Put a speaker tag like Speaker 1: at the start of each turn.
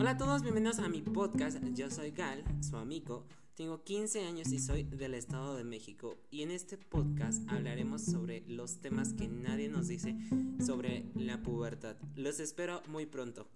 Speaker 1: Hola a todos, bienvenidos a mi podcast. Yo soy Gal, su amigo. Tengo 15 años y soy del Estado de México. Y en este podcast hablaremos sobre los temas que nadie nos dice sobre la pubertad. Los espero muy pronto.